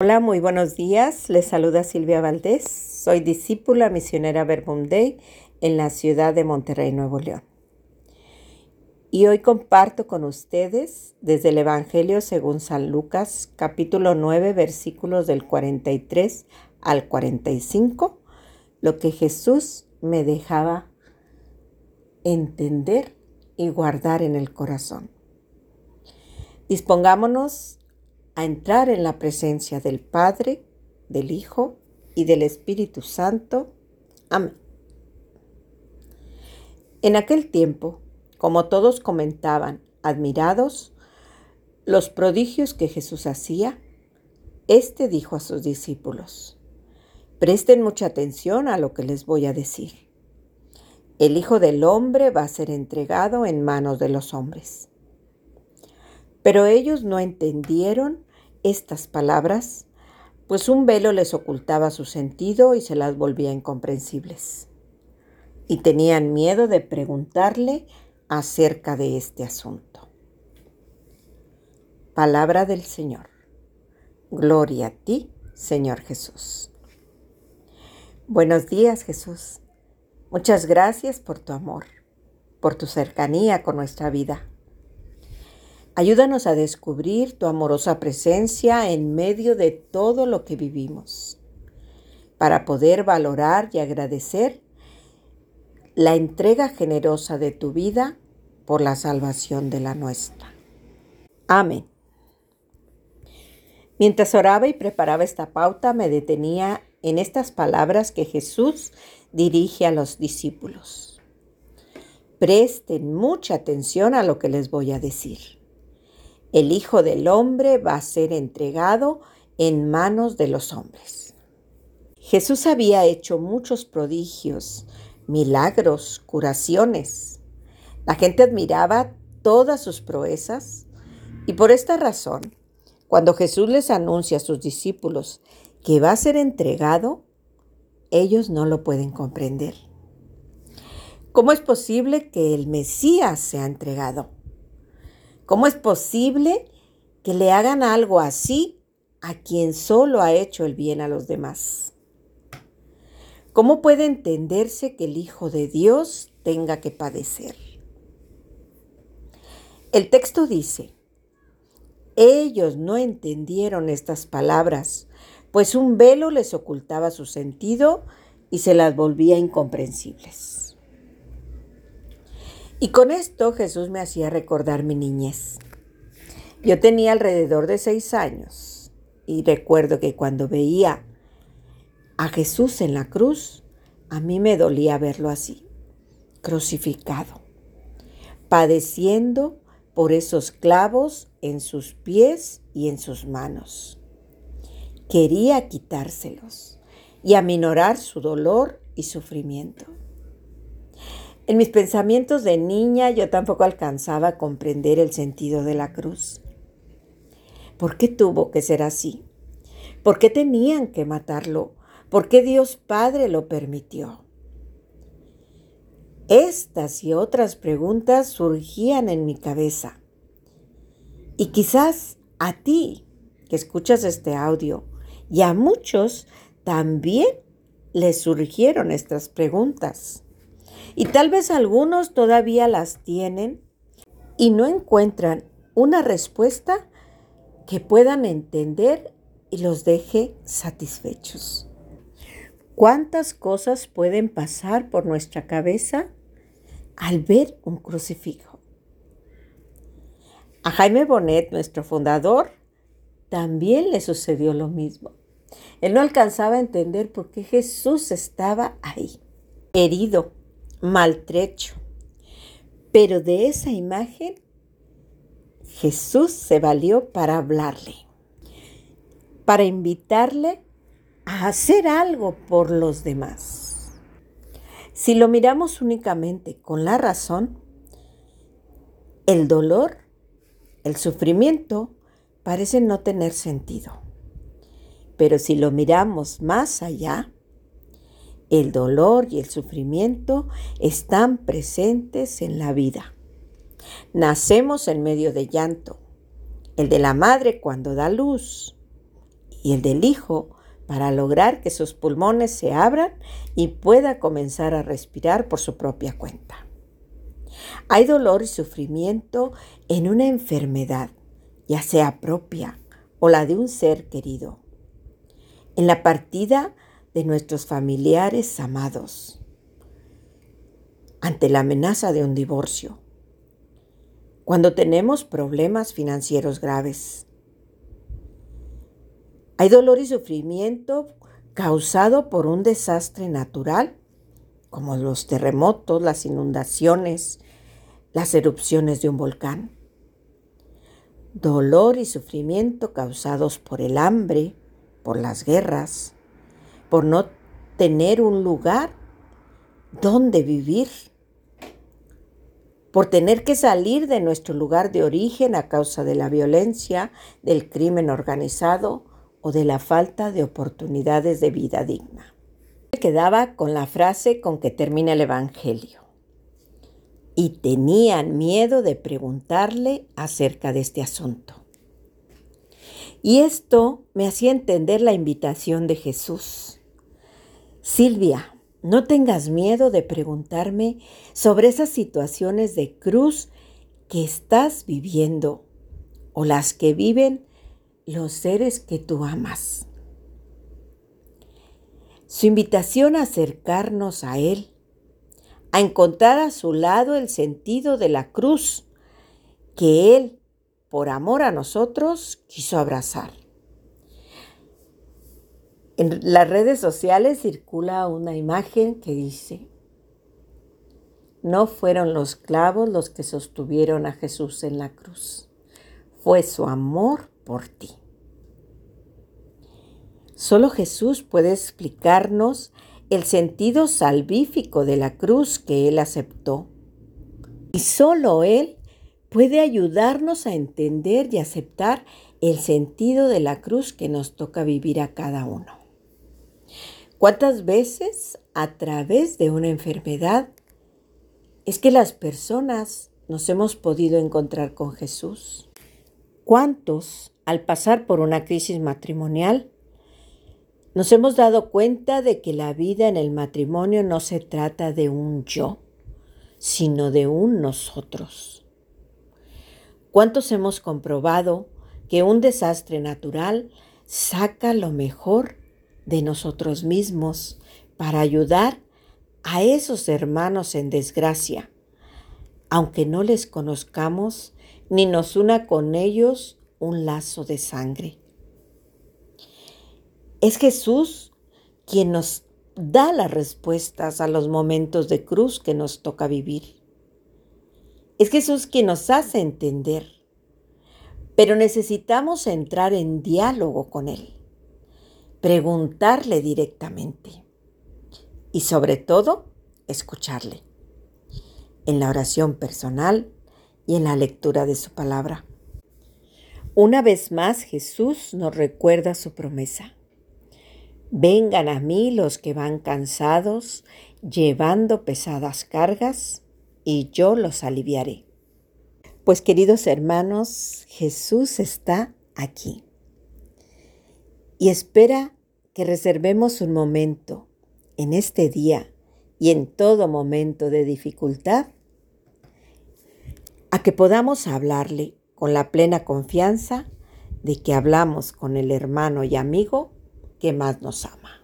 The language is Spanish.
Hola, muy buenos días. Les saluda Silvia Valdés. Soy discípula misionera Verbum Day en la ciudad de Monterrey, Nuevo León. Y hoy comparto con ustedes desde el Evangelio según San Lucas, capítulo 9, versículos del 43 al 45, lo que Jesús me dejaba entender y guardar en el corazón. Dispongámonos a entrar en la presencia del Padre, del Hijo y del Espíritu Santo. Amén. En aquel tiempo, como todos comentaban, admirados, los prodigios que Jesús hacía, éste dijo a sus discípulos, presten mucha atención a lo que les voy a decir. El Hijo del Hombre va a ser entregado en manos de los hombres. Pero ellos no entendieron estas palabras, pues un velo les ocultaba su sentido y se las volvía incomprensibles. Y tenían miedo de preguntarle acerca de este asunto. Palabra del Señor. Gloria a ti, Señor Jesús. Buenos días, Jesús. Muchas gracias por tu amor, por tu cercanía con nuestra vida. Ayúdanos a descubrir tu amorosa presencia en medio de todo lo que vivimos, para poder valorar y agradecer la entrega generosa de tu vida por la salvación de la nuestra. Amén. Mientras oraba y preparaba esta pauta, me detenía en estas palabras que Jesús dirige a los discípulos. Presten mucha atención a lo que les voy a decir. El Hijo del Hombre va a ser entregado en manos de los hombres. Jesús había hecho muchos prodigios, milagros, curaciones. La gente admiraba todas sus proezas y por esta razón, cuando Jesús les anuncia a sus discípulos que va a ser entregado, ellos no lo pueden comprender. ¿Cómo es posible que el Mesías sea entregado? ¿Cómo es posible que le hagan algo así a quien solo ha hecho el bien a los demás? ¿Cómo puede entenderse que el Hijo de Dios tenga que padecer? El texto dice, ellos no entendieron estas palabras, pues un velo les ocultaba su sentido y se las volvía incomprensibles. Y con esto Jesús me hacía recordar mi niñez. Yo tenía alrededor de seis años y recuerdo que cuando veía a Jesús en la cruz, a mí me dolía verlo así, crucificado, padeciendo por esos clavos en sus pies y en sus manos. Quería quitárselos y aminorar su dolor y sufrimiento. En mis pensamientos de niña yo tampoco alcanzaba a comprender el sentido de la cruz. ¿Por qué tuvo que ser así? ¿Por qué tenían que matarlo? ¿Por qué Dios Padre lo permitió? Estas y otras preguntas surgían en mi cabeza. Y quizás a ti que escuchas este audio y a muchos también les surgieron estas preguntas. Y tal vez algunos todavía las tienen y no encuentran una respuesta que puedan entender y los deje satisfechos. ¿Cuántas cosas pueden pasar por nuestra cabeza al ver un crucifijo? A Jaime Bonet, nuestro fundador, también le sucedió lo mismo. Él no alcanzaba a entender por qué Jesús estaba ahí, herido, maltrecho. Pero de esa imagen Jesús se valió para hablarle, para invitarle a hacer algo por los demás. Si lo miramos únicamente con la razón, el dolor, el sufrimiento parece no tener sentido. Pero si lo miramos más allá, el dolor y el sufrimiento están presentes en la vida. Nacemos en medio de llanto, el de la madre cuando da luz y el del Hijo para lograr que sus pulmones se abran y pueda comenzar a respirar por su propia cuenta. Hay dolor y sufrimiento en una enfermedad, ya sea propia o la de un ser querido, en la partida de nuestros familiares amados, ante la amenaza de un divorcio, cuando tenemos problemas financieros graves. Hay dolor y sufrimiento causado por un desastre natural, como los terremotos, las inundaciones, las erupciones de un volcán. Dolor y sufrimiento causados por el hambre, por las guerras, por no tener un lugar donde vivir por tener que salir de nuestro lugar de origen a causa de la violencia, del crimen organizado o de la falta de oportunidades de vida digna. Quedaba con la frase con que termina el Evangelio. Y tenían miedo de preguntarle acerca de este asunto. Y esto me hacía entender la invitación de Jesús. Silvia, no tengas miedo de preguntarme sobre esas situaciones de cruz que estás viviendo o las que viven los seres que tú amas. Su invitación a acercarnos a Él, a encontrar a su lado el sentido de la cruz que Él, por amor a nosotros, quiso abrazar. En las redes sociales circula una imagen que dice, no fueron los clavos los que sostuvieron a Jesús en la cruz, fue su amor por ti. Solo Jesús puede explicarnos el sentido salvífico de la cruz que Él aceptó. Y solo Él puede ayudarnos a entender y aceptar el sentido de la cruz que nos toca vivir a cada uno. ¿Cuántas veces a través de una enfermedad es que las personas nos hemos podido encontrar con Jesús? ¿Cuántos al pasar por una crisis matrimonial nos hemos dado cuenta de que la vida en el matrimonio no se trata de un yo, sino de un nosotros? ¿Cuántos hemos comprobado que un desastre natural saca lo mejor de nosotros mismos para ayudar a esos hermanos en desgracia, aunque no les conozcamos ni nos una con ellos un lazo de sangre. Es Jesús quien nos da las respuestas a los momentos de cruz que nos toca vivir. Es Jesús quien nos hace entender, pero necesitamos entrar en diálogo con Él preguntarle directamente y sobre todo escucharle en la oración personal y en la lectura de su palabra. Una vez más Jesús nos recuerda su promesa. Vengan a mí los que van cansados, llevando pesadas cargas, y yo los aliviaré. Pues queridos hermanos, Jesús está aquí y espera que reservemos un momento en este día y en todo momento de dificultad a que podamos hablarle con la plena confianza de que hablamos con el hermano y amigo que más nos ama.